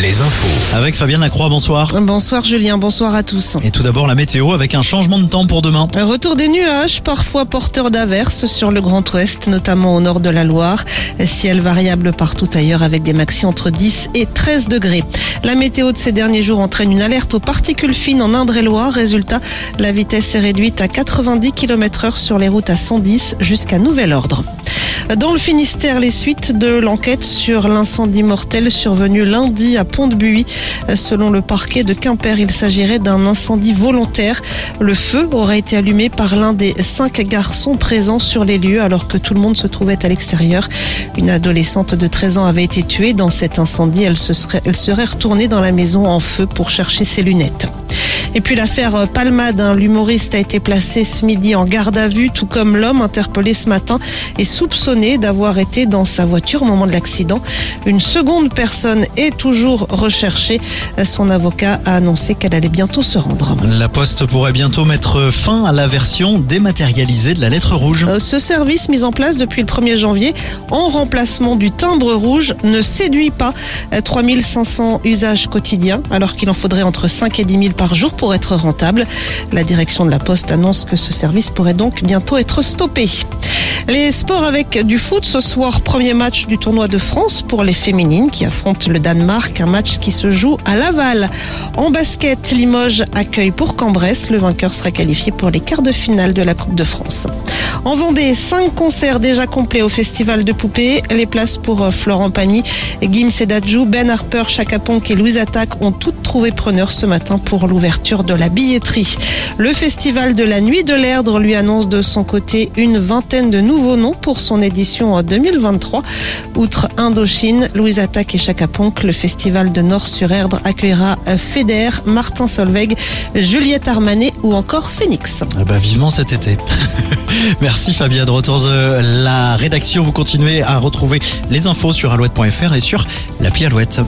les infos. Avec Fabienne Lacroix, bonsoir. Bonsoir Julien, bonsoir à tous. Et tout d'abord la météo avec un changement de temps pour demain. Retour des nuages, parfois porteurs d'averses sur le Grand Ouest, notamment au nord de la Loire. Ciel variable partout ailleurs avec des maxi entre 10 et 13 degrés. La météo de ces derniers jours entraîne une alerte aux particules fines en Indre-et-Loire. Résultat, la vitesse est réduite à 90 km heure sur les routes à 110 jusqu'à nouvel ordre. Dans le Finistère, les suites de l'enquête sur l'incendie mortel survenu lundi à Pont-de-Buis. Selon le parquet de Quimper, il s'agirait d'un incendie volontaire. Le feu aurait été allumé par l'un des cinq garçons présents sur les lieux alors que tout le monde se trouvait à l'extérieur. Une adolescente de 13 ans avait été tuée dans cet incendie. Elle, se elle serait retournée dans la maison en feu pour chercher ses lunettes. Et puis l'affaire Palmade, hein, l'humoriste a été placé ce midi en garde à vue, tout comme l'homme interpellé ce matin est soupçonné d'avoir été dans sa voiture au moment de l'accident. Une seconde personne est toujours recherchée. Son avocat a annoncé qu'elle allait bientôt se rendre. La Poste pourrait bientôt mettre fin à la version dématérialisée de la lettre rouge. Euh, Ce service mis en place depuis le 1er janvier en remplacement du timbre rouge ne séduit pas 3500 usages quotidiens alors qu'il en faudrait entre 5 et 10 000 par jour pour être rentable. La direction de la Poste annonce que ce service pourrait donc bientôt être stoppé. Les sports avec du foot ce soir, premier match du tournoi de France pour les féminines qui affrontent le Danemark, un match qui se joue à Laval. En basket, Limoges accueille pour Cambrès, le vainqueur sera qualifié pour les quarts de finale de la Coupe de France. En Vendée, cinq concerts déjà complets au Festival de Poupées. Les places pour euh, Florent Pagny, Gims Sedadjou, Ben Harper, Chaka Ponk et Louise Attaque ont toutes trouvé preneur ce matin pour l'ouverture de la billetterie. Le Festival de la Nuit de l'Erdre lui annonce de son côté une vingtaine de nouveaux noms pour son édition en 2023. Outre Indochine, Louise Attaque et Chaka Ponk, le Festival de Nord-sur-Erdre accueillera Feder, Martin Solveig, Juliette Armanet ou encore Phoenix. Ah bah, vivement cet été. Fabien. De retour de la rédaction, vous continuez à retrouver les infos sur alouette.fr et sur l'appli Alouette.